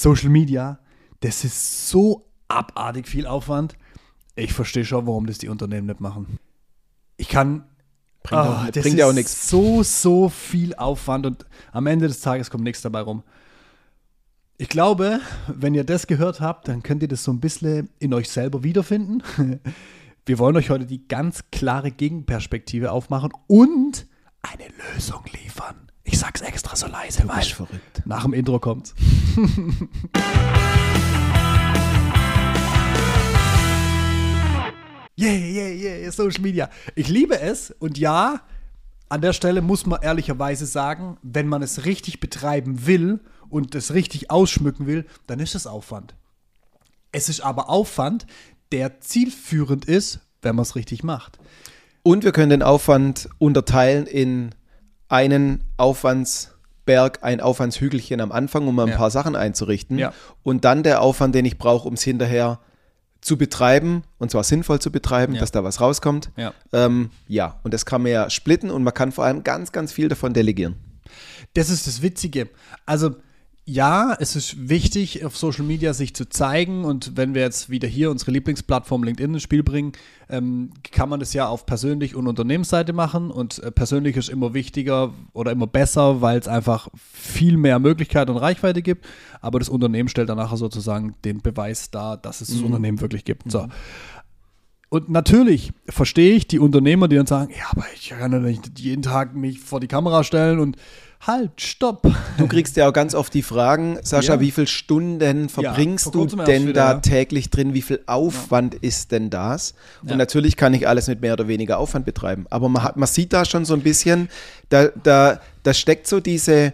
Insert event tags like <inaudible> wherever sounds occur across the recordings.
Social Media, das ist so abartig viel Aufwand. Ich verstehe schon, warum das die Unternehmen nicht machen. Ich kann. Bringt, Ah, auch, das bringt ja auch nichts. So, so viel Aufwand und am Ende des Tages kommt nichts dabei rum. Ich glaube, wenn ihr das gehört habt, dann könnt ihr das so ein bisschen in euch selber wiederfinden. <laughs> Wir wollen euch heute die ganz klare Gegenperspektive aufmachen und eine Lösung liefern. Ich sag's extra so leise, weil verrückt. nach dem Intro kommt's. <laughs> Yeah, yeah, yeah, Social Media. Ich liebe es und ja, an der Stelle muss man ehrlicherweise sagen, wenn man es richtig betreiben will und es richtig ausschmücken will, dann ist es Aufwand. Es ist aber Aufwand, der zielführend ist, wenn man es richtig macht. Und wir können den Aufwand unterteilen in einen Aufwandsberg, ein Aufwandshügelchen am Anfang, um mal ein Ja. paar Sachen einzurichten. Ja. Und dann der Aufwand, den ich brauche, um es hinterher zu betreiben, und zwar sinnvoll zu betreiben, Ja. dass da was rauskommt. Ja. Ähm, ja, und das kann man ja splitten und man kann vor allem ganz, ganz viel davon delegieren. Das ist das Witzige. Also, ja, es ist wichtig, auf Social Media sich zu zeigen. Und wenn wir jetzt wieder hier unsere Lieblingsplattform LinkedIn ins Spiel bringen, ähm, kann man das ja auf persönlich und Unternehmensseite machen. Und äh, persönlich ist immer wichtiger oder immer besser, weil es einfach viel mehr Möglichkeit und Reichweite gibt. Aber das Unternehmen stellt dann nachher sozusagen den Beweis dar, dass es das Unternehmen wirklich gibt. So. Und natürlich verstehe ich die Unternehmer, die dann sagen, ja, aber ich kann ja nicht jeden Tag mich vor die Kamera stellen und halt, stopp. Du kriegst ja auch ganz oft die Fragen, Sascha, Ja. wie viele Stunden verbringst vor du denn wieder, da ja. täglich drin? Wie viel Aufwand ist denn das? Und Ja. natürlich kann ich alles mit mehr oder weniger Aufwand betreiben. Aber man, hat, man sieht da schon so ein bisschen, da, da, da steckt so diese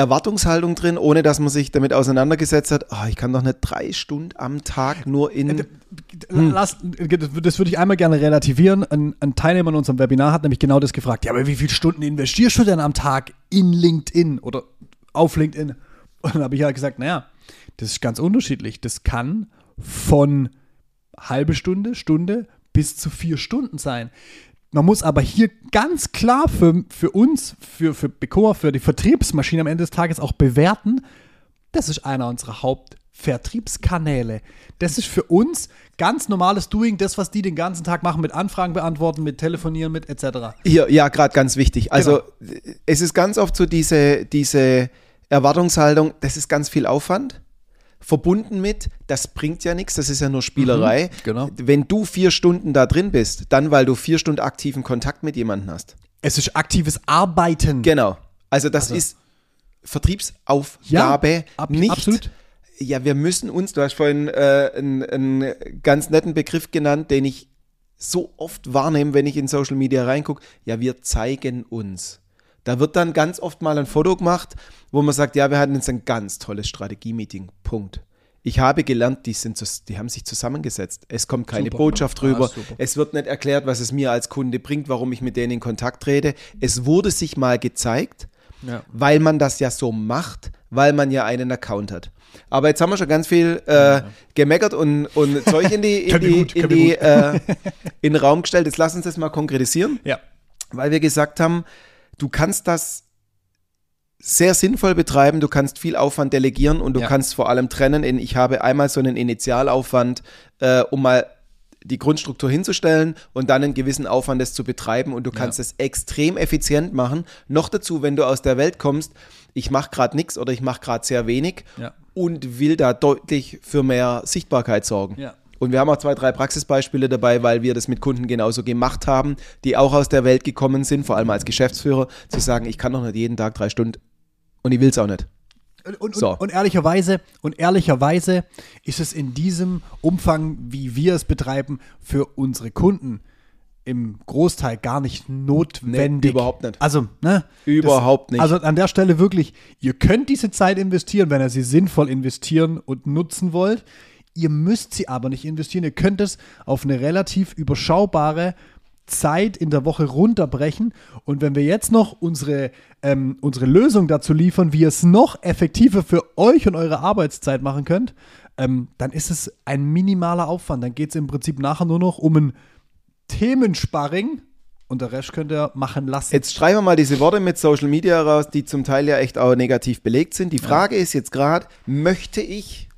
Erwartungshaltung drin, ohne dass man sich damit auseinandergesetzt hat, oh, ich kann doch nicht drei Stunden am Tag nur in... Hm. Lass, das würde ich einmal gerne relativieren. Ein, ein Teilnehmer in unserem Webinar hat nämlich genau das gefragt. Ja, aber wie viele Stunden investierst du denn am Tag in LinkedIn oder auf LinkedIn? Und dann habe ich halt gesagt, naja, das ist ganz unterschiedlich. Das kann von halbe Stunde, Stunde bis zu vier Stunden sein. Man muss aber hier ganz klar für, für uns, für, für Becoa, für die Vertriebsmaschine am Ende des Tages auch bewerten, das ist einer unserer Hauptvertriebskanäle. Das ist für uns ganz normales Doing, das, was die den ganzen Tag machen, mit Anfragen beantworten, mit Telefonieren, mit etc. Hier, ja, gerade ganz wichtig. Also Genau. es ist ganz oft so diese, diese Erwartungshaltung, das ist ganz viel Aufwand. Verbunden mit, das bringt ja nichts, das ist ja nur Spielerei. genau. Wenn du vier Stunden da drin bist, dann weil du vier Stunden aktiven Kontakt mit jemandem hast. Es ist aktives Arbeiten. Genau. Also das ist Vertriebsaufgabe, ab- nicht. absolut. Ja, wir müssen uns, du hast vorhin äh, einen, einen ganz netten Begriff genannt, den ich so oft wahrnehme, wenn ich in Social Media reingucke. Ja, wir zeigen uns. Da wird dann ganz oft mal ein Foto gemacht, wo man sagt, ja, wir hatten jetzt ein ganz tolles Strategie-Meeting. Punkt. Ich habe gelernt, die, sind, die haben sich zusammengesetzt. Es kommt keine Super. Botschaft Ja, drüber. super. es wird nicht erklärt, was es mir als Kunde bringt, warum ich mit denen in Kontakt trete. Es wurde sich mal gezeigt, Ja. weil man das ja so macht, weil man ja einen Account hat. Aber jetzt haben wir schon ganz viel äh, gemeckert und, und <laughs> Zeug in die, in die, gut, in, die äh, in den Raum gestellt. Jetzt lass uns das mal konkretisieren, Ja. weil wir gesagt haben, du kannst das sehr sinnvoll betreiben, du kannst viel Aufwand delegieren und du Ja. kannst vor allem trennen in, ich habe einmal so einen Initialaufwand, äh, um mal die Grundstruktur hinzustellen und dann einen gewissen Aufwand das zu betreiben und du kannst es extrem effizient machen. Noch dazu, wenn du aus der Welt kommst, ich mache gerade nichts oder ich mache gerade sehr wenig Ja. und will da deutlich für mehr Sichtbarkeit sorgen. Ja. Und wir haben auch zwei, drei Praxisbeispiele dabei, weil wir das mit Kunden genauso gemacht haben, die auch aus der Welt gekommen sind, vor allem als Geschäftsführer, zu sagen, ich kann doch nicht jeden Tag drei Stunden und ich will es auch nicht. Und, und, So. und ehrlicherweise, und ehrlicherweise ist es in diesem Umfang, wie wir es betreiben, für unsere Kunden im Großteil gar nicht notwendig. überhaupt nicht. Also, ne? Überhaupt nicht. Also an der Stelle wirklich, ihr könnt diese Zeit investieren, wenn ihr sie sinnvoll investieren und nutzen wollt. Ihr müsst sie aber nicht investieren. Ihr könnt es auf eine relativ überschaubare Zeit in der Woche runterbrechen. Und wenn wir jetzt noch unsere, ähm, unsere Lösung dazu liefern, wie ihr es noch effektiver für euch und eure Arbeitszeit machen könnt, ähm, dann ist es ein minimaler Aufwand. Dann geht es im Prinzip nachher nur noch um ein Themensparring und der Rest könnt ihr machen lassen. Jetzt schreiben wir mal diese Worte mit Social Media raus, die zum Teil ja echt auch negativ belegt sind. Die Frage ist jetzt gerade, möchte ich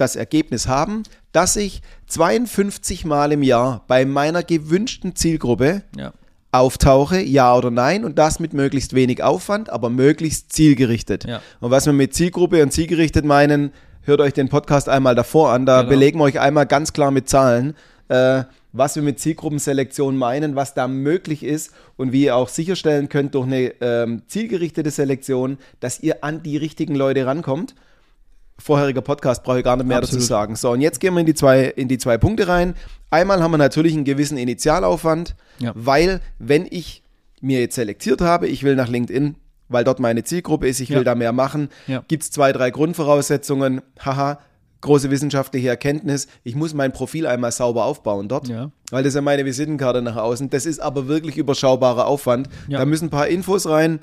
das Ergebnis haben, dass ich 52 Mal im Jahr bei meiner gewünschten Zielgruppe ja. auftauche, ja oder nein, und das mit möglichst wenig Aufwand, aber möglichst zielgerichtet. Ja. Und was wir mit Zielgruppe und zielgerichtet meinen, hört euch den Podcast einmal davor an, da Genau. belegen wir euch einmal ganz klar mit Zahlen, äh, was wir mit Zielgruppenselektion meinen, was da möglich ist und wie ihr auch sicherstellen könnt durch eine ähm, zielgerichtete Selektion, dass ihr an die richtigen Leute rankommt. Vorheriger Podcast brauche ich gar nicht mehr Absolut. dazu sagen. So, und jetzt gehen wir in die, zwei, in die zwei Punkte rein. Einmal haben wir natürlich einen gewissen Initialaufwand, Ja. weil wenn ich mir jetzt selektiert habe, ich will nach LinkedIn, weil dort meine Zielgruppe ist, ich will Ja. da mehr machen, Ja. gibt es zwei, drei Grundvoraussetzungen. Haha, große wissenschaftliche Erkenntnis. Ich muss mein Profil einmal sauber aufbauen dort, Ja. weil das ist ja meine Visitenkarte nach außen. Das ist aber wirklich überschaubarer Aufwand. Ja. Da müssen ein paar Infos rein,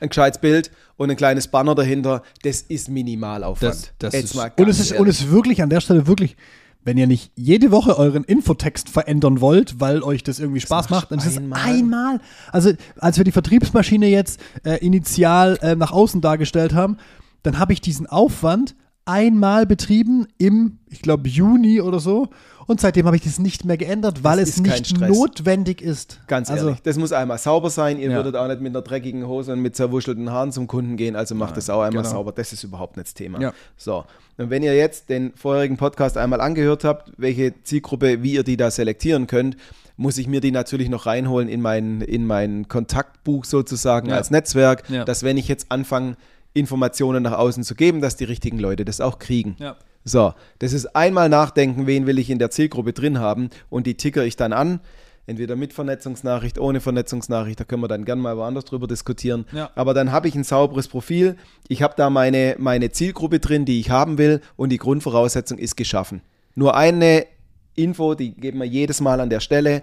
ein gescheites Bild und ein kleines Banner dahinter. Das ist Minimalaufwand. Das, das ist, mal und, es ist, und es ist wirklich an der Stelle wirklich, wenn ihr nicht jede Woche euren Infotext verändern wollt, weil euch das irgendwie Spaß machst macht, dann ist es einmal. einmal. Also, als wir die Vertriebsmaschine jetzt äh, initial äh, nach außen dargestellt haben, dann habe ich diesen Aufwand einmal betrieben im, ich glaube, Juni oder so. Und seitdem habe ich das nicht mehr geändert, weil Das es nicht notwendig ist. Ganz also, ehrlich, das muss einmal sauber sein. Ihr Ja. würdet auch nicht mit einer dreckigen Hose und mit zerwuschelten Haaren zum Kunden gehen, also macht das auch einmal genau. sauber. Das ist überhaupt nicht das Thema. Ja. So, und wenn ihr jetzt den vorherigen Podcast einmal angehört habt, welche Zielgruppe, wie ihr die da selektieren könnt, muss ich mir die natürlich noch reinholen in mein, in mein Kontaktbuch sozusagen Ja. als Netzwerk, dass wenn ich jetzt anfange, Informationen nach außen zu geben, dass die richtigen Leute das auch kriegen. Ja. So, das ist einmal nachdenken, wen will ich in der Zielgruppe drin haben und die ticker ich dann an. Entweder mit Vernetzungsnachricht, ohne Vernetzungsnachricht, da können wir dann gern mal woanders drüber diskutieren. Ja. Aber dann habe ich ein sauberes Profil. Ich habe da meine, meine Zielgruppe drin, die ich haben will und die Grundvoraussetzung ist geschaffen. Nur eine Info, die geben wir jedes Mal an der Stelle.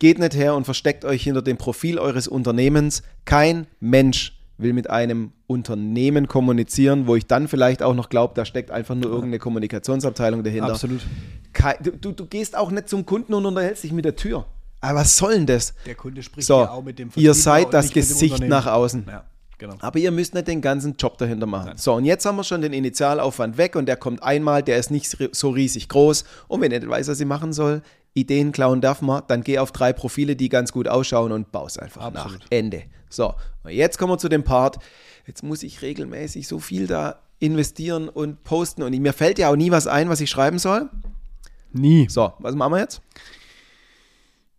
Geht nicht her und versteckt euch hinter dem Profil eures Unternehmens. Kein Mensch will mit einem Unternehmen kommunizieren, wo ich dann vielleicht auch noch glaube, da steckt einfach nur irgendeine Kommunikationsabteilung dahinter. Absolut. Du, du, gehst auch nicht zum Kunden und unterhältst dich mit der Tür. Aber was soll denn das? Der Kunde spricht So, ja auch mit dem ihr Vertriebler seid und das Gesicht nach außen. Ja, genau. Aber ihr müsst nicht den ganzen Job dahinter machen. So, und jetzt haben wir schon den Initialaufwand weg und der kommt einmal, der ist nicht so riesig groß. Und wenn ihr nicht weiß, was ihr machen soll, Ideen klauen darf man, dann geh auf drei Profile, die ganz gut ausschauen und baus einfach Absolut. nach. Ende. So, und jetzt kommen wir zu dem Part. Jetzt muss ich regelmäßig so viel da investieren und posten und mir fällt ja auch nie was ein, was ich schreiben soll. Nie. So, was machen wir jetzt?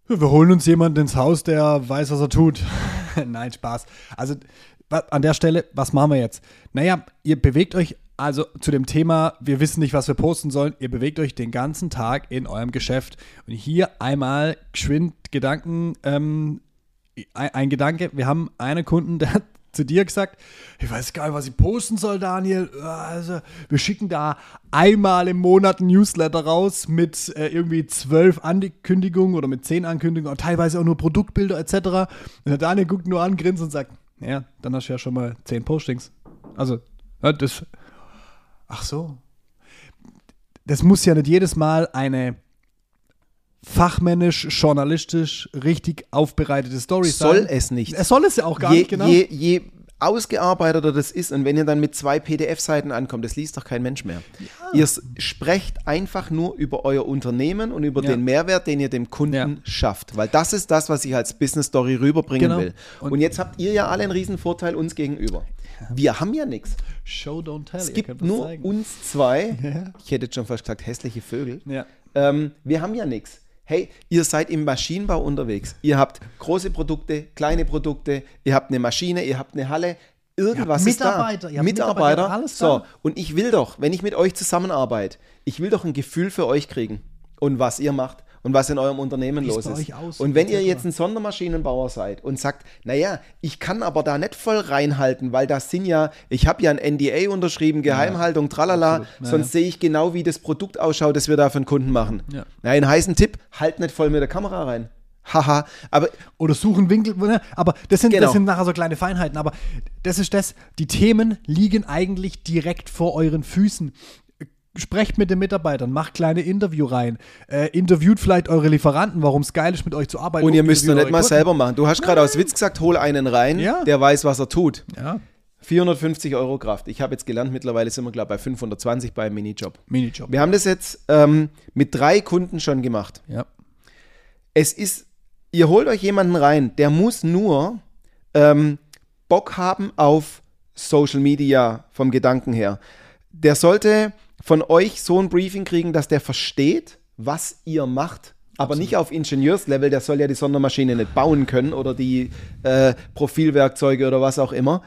Wir holen uns jemanden ins Haus, der weiß, was er tut. <laughs> Nein, Spaß. Also an der Stelle, was machen wir jetzt? Naja, ihr bewegt euch also zu dem Thema, wir wissen nicht, was wir posten sollen. Ihr bewegt euch den ganzen Tag in eurem Geschäft. Und hier einmal geschwind Gedanken, ähm, ein, ein Gedanke. Wir haben einen Kunden, der hat zu dir gesagt, ich weiß gar nicht, was ich posten soll, Daniel. Also, wir schicken da einmal im Monat ein Newsletter raus mit äh, irgendwie zwölf Ankündigungen oder mit zehn Ankündigungen und teilweise auch nur Produktbilder etc. Und der Daniel guckt nur an, grinst und sagt, ja, dann hast du ja schon mal zehn Postings. Also, das. Ach so. Das muss ja nicht jedes Mal eine fachmännisch, journalistisch richtig aufbereitete Story Soll sein. es nicht. Es soll es ja auch gar je, nicht, genau. je, je ausgearbeiteter das ist und wenn ihr dann mit zwei PDF-Seiten ankommt, das liest doch kein Mensch mehr. Ihr s- sprecht einfach nur über euer Unternehmen und über Ja. den Mehrwert, den ihr dem Kunden Ja. schafft. Weil das ist das, was ich als Business Story rüberbringen Genau. will. Und, Und- jetzt habt ihr ja alle einen riesen Vorteil uns gegenüber. Wir haben ja nichts. Show, don't tell. Es ihr gibt nur zeigen. uns zwei. <laughs> Ja. Ich hätte jetzt schon fast gesagt, hässliche Vögel. Ja. Ähm, wir haben ja nichts. Hey, ihr seid im Maschinenbau unterwegs. Ihr habt große Produkte, kleine Produkte, ihr habt eine Maschine, ihr habt eine Halle. Irgendwas ist da. Mitarbeiter, Mitarbeiter, alles so, da. und ich will doch, wenn ich mit euch zusammenarbeite, ich will doch ein Gefühl für euch kriegen und was ihr macht und was in eurem Unternehmen los ist. aussieht, und wenn ihr jetzt ein Sondermaschinenbauer seid und sagt, naja, ich kann aber da nicht voll reinhalten, weil das sind ja, ich habe ja ein NDA unterschrieben, Geheimhaltung, tralala. Ja, sonst sehe ich genau, wie das Produkt ausschaut, das wir da für den Kunden machen. Ja. Na, einen heißen Tipp, halt nicht voll mit der Kamera rein. Haha, aber Oder suchen Winkel, ne? aber das sind, Genau. das sind nachher so kleine Feinheiten. Aber das ist das, die Themen liegen eigentlich direkt vor euren Füßen. Sprecht mit den Mitarbeitern, macht kleine Interview rein, äh, interviewt vielleicht eure Lieferanten, warum es geil ist, mit euch zu arbeiten. Und ihr müsst interviewt nicht mal Kunden. selber machen. Du hast gerade aus Witz gesagt, hol einen rein, Ja. der weiß, was er tut. Ja, 450 Euro Kraft. Ich habe jetzt gelernt, mittlerweile sind wir, glaube ich, bei 520 beim Minijob. Minijob. Wir haben das jetzt ähm, mit drei Kunden schon gemacht. Ja. Es ist, ihr holt euch jemanden rein, der muss nur ähm, Bock haben auf Social Media vom Gedanken her. Der sollte von euch so ein Briefing kriegen, dass der versteht, was ihr macht. Aber nicht auf Ingenieurslevel, der soll ja die Sondermaschine nicht bauen können oder die äh, Profilwerkzeuge oder was auch immer.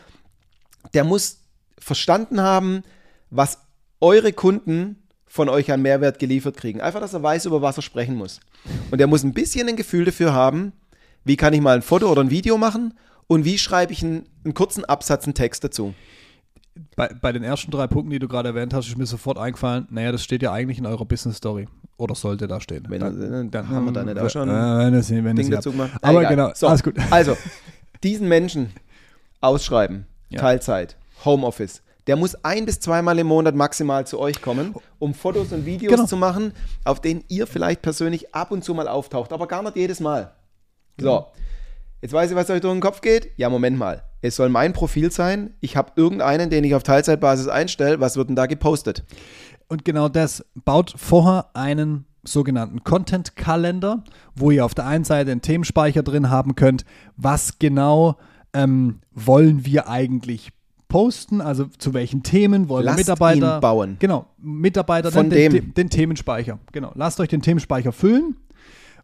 Der muss verstanden haben, was eure Kunden von euch an Mehrwert geliefert kriegen. Einfach, dass er weiß, über was er sprechen muss. Und er muss ein bisschen ein Gefühl dafür haben, wie kann ich mal ein Foto oder ein Video machen und wie schreibe ich einen, einen kurzen Absatz, einen Text dazu. Bei, bei den ersten drei Punkten, die du gerade erwähnt hast, ist mir sofort eingefallen, naja, das steht ja eigentlich in eurer Business Story. Oder sollte da stehen. Wenn, dann, dann haben wir da nicht auch schon Äh, wenn es, wenn Ding dazu gemacht. Aber Egal. genau, so, alles gut. Also, diesen Menschen ausschreiben, Ja. Teilzeit, Homeoffice. Der muss ein bis zweimal im Monat maximal zu euch kommen, um Fotos und Videos Genau. zu machen, auf denen ihr vielleicht persönlich ab und zu mal auftaucht, aber gar nicht jedes Mal. Genau. Jetzt weiß ich, was euch durch den Kopf geht. Ja, Moment mal. Es soll mein Profil sein. Ich habe irgendeinen, den ich auf Teilzeitbasis einstelle. Was wird denn da gepostet? Und genau das baut vorher einen sogenannten Content-Kalender, wo ihr auf der einen Seite einen Themenspeicher drin haben könnt, was genau ähm, wollen wir eigentlich posten, also zu welchen Themen wollen Lasst wir Mitarbeiter ihn bauen. Genau, Mitarbeiter Von den, dem. den Themenspeicher. Genau, lasst euch den Themenspeicher füllen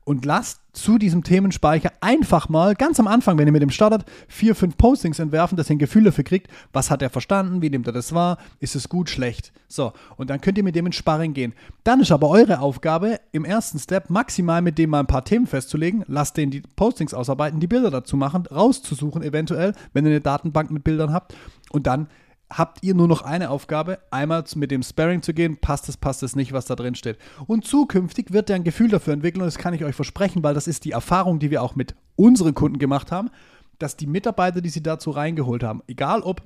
und lasst zu diesem Themenspeicher einfach mal ganz am Anfang, wenn ihr mit dem startet, vier, fünf Postings entwerfen, dass ihr ein Gefühl dafür kriegt, was hat er verstanden, wie nimmt er das wahr, ist es gut, schlecht. So, und dann könnt ihr mit dem in Sparring gehen. Dann ist aber eure Aufgabe, im ersten Step maximal mit dem mal ein paar Themen festzulegen, lasst den die Postings ausarbeiten, die Bilder dazu machen, rauszusuchen eventuell, wenn ihr eine Datenbank mit Bildern habt und dann habt ihr nur noch eine Aufgabe, einmal mit dem Sparring zu gehen, passt es, passt es nicht, was da drin steht. Und zukünftig wird er ein Gefühl dafür entwickeln und das kann ich euch versprechen, weil das ist die Erfahrung, die wir auch mit unseren Kunden gemacht haben, dass die Mitarbeiter, die sie dazu reingeholt haben, egal ob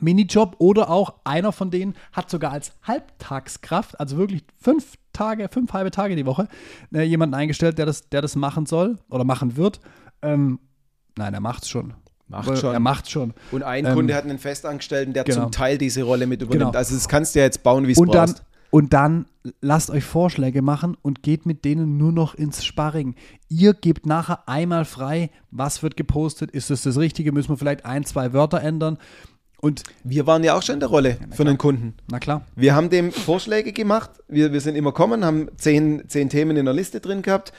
Minijob oder auch einer von denen hat sogar als Halbtagskraft, also wirklich fünf Tage, fünf halbe Tage die Woche, äh, jemanden eingestellt, der das, der das machen soll oder machen wird. Ähm, nein, er macht's schon. Macht Aber schon. Er macht schon. Und ein Ähm, Kunde hat einen Festangestellten, der genau. zum Teil diese Rolle mit übernimmt. Genau. Also das kannst du ja jetzt bauen, wie es und dann, brauchst. und dann lasst euch Vorschläge machen und geht mit denen nur noch ins Sparring. Ihr gebt nachher einmal frei, was wird gepostet, ist es das Richtige, müssen wir vielleicht ein, zwei Wörter ändern. Und Wir waren ja auch schon in der Rolle für einen Kunden. na klar, Wir haben dem Vorschläge gemacht. Wir, wir sind immer kommen, haben zehn, zehn Themen in der Liste drin gehabt.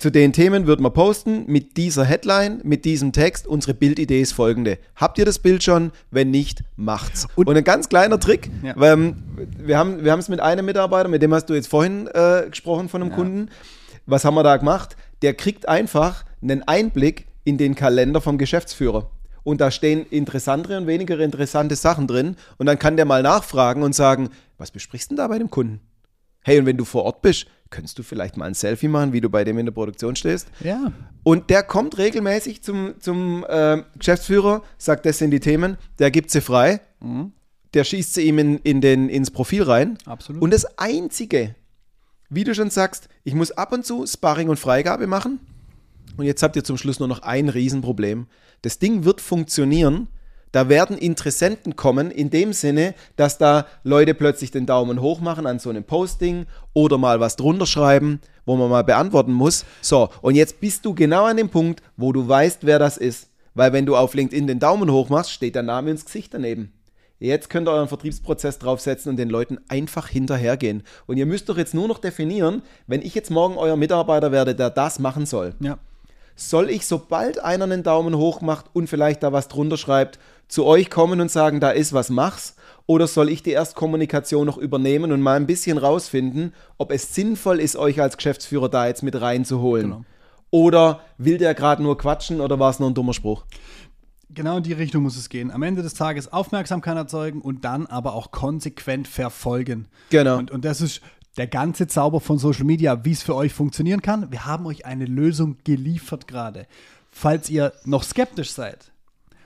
Zu den Themen wird man posten mit dieser Headline, mit diesem Text. Unsere Bildidee ist folgende. Habt ihr das Bild schon? Wenn nicht, macht's. Und, Und- ein ganz kleiner Trick. Ja. Ähm, wir haben wir es mit einem Mitarbeiter, mit dem hast du jetzt vorhin äh, gesprochen von einem Ja. Kunden. Was haben wir da gemacht? Der kriegt einfach einen Einblick in den Kalender vom Geschäftsführer. Und da stehen interessantere und weniger interessante Sachen drin. Und dann kann der mal nachfragen und sagen, was besprichst du denn da bei dem Kunden? Hey, und wenn du vor Ort bist, könntest du vielleicht mal ein Selfie machen, wie du bei dem in der Produktion stehst? ja, Und der kommt regelmäßig zum, zum äh, Geschäftsführer, sagt, das sind die Themen, der gibt sie frei, der schießt sie ihm in, in den, ins Profil rein. absolut. Und das Einzige, wie du schon sagst, ich muss ab und zu Sparring und Freigabe machen. Und jetzt habt ihr zum Schluss nur noch ein Riesenproblem. Das Ding wird funktionieren. Da werden Interessenten kommen, in dem Sinne, dass da Leute plötzlich den Daumen hoch machen an so einem Posting oder mal was drunter schreiben, wo man mal beantworten muss. So, und jetzt bist du genau an dem Punkt, wo du weißt, wer das ist. Weil wenn du auf LinkedIn den Daumen hoch machst, steht der Name ins Gesicht daneben. Jetzt könnt ihr euren Vertriebsprozess draufsetzen und den Leuten einfach hinterhergehen. Und ihr müsst doch jetzt nur noch definieren, wenn ich jetzt morgen euer Mitarbeiter werde, der das machen soll, ja. soll ich, sobald einer einen Daumen hoch macht und vielleicht da was drunter schreibt, zu euch kommen und sagen, da ist was, mach's? Oder soll ich die Erstkommunikation noch übernehmen und mal ein bisschen rausfinden, ob es sinnvoll ist, euch als Geschäftsführer da jetzt mit reinzuholen? Genau. Oder will der gerade nur quatschen oder war es nur ein dummer Spruch? Genau in die Richtung muss es gehen. Am Ende des Tages Aufmerksamkeit erzeugen und dann aber auch konsequent verfolgen. Genau. Und, und das ist der ganze Zauber von Social Media, wie es für euch funktionieren kann. Wir haben euch eine Lösung geliefert gerade. Falls ihr noch skeptisch seid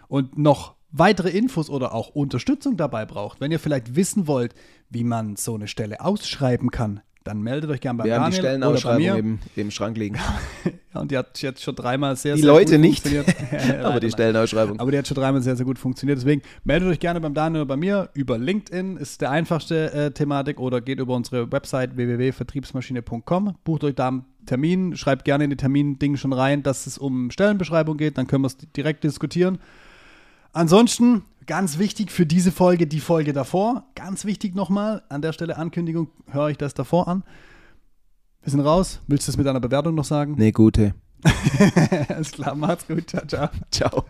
und noch weitere Infos oder auch Unterstützung dabei braucht, wenn ihr vielleicht wissen wollt, wie man so eine Stelle ausschreiben kann, dann meldet euch gerne bei Wir haben die Daniel oder bei Stellenausschreibung im, im Schrank liegen. Ja, <laughs> und die hat jetzt schon dreimal sehr, Die sehr Leute gut nicht, funktioniert. <laughs> <laughs> aber Leider die nein. Stellenausschreibung. Aber die hat schon dreimal sehr, sehr gut funktioniert. Deswegen meldet euch gerne beim Daniel oder bei mir über LinkedIn, ist der einfachste äh, Thematik, oder geht über unsere Website www.vertriebsmaschine.com, bucht euch da einen Termin, schreibt gerne in die Termin-Ding schon rein, dass es um Stellenbeschreibung geht, dann können wir es direkt diskutieren. Ansonsten, ganz wichtig für diese Folge, die Folge davor, ganz wichtig nochmal, an der Stelle Ankündigung, höre ich das davor an. Wir sind raus. Willst du es mit einer Bewertung noch sagen? Nee, gute. <laughs> Alles klar, macht's gut. Ciao, ciao. Ciao.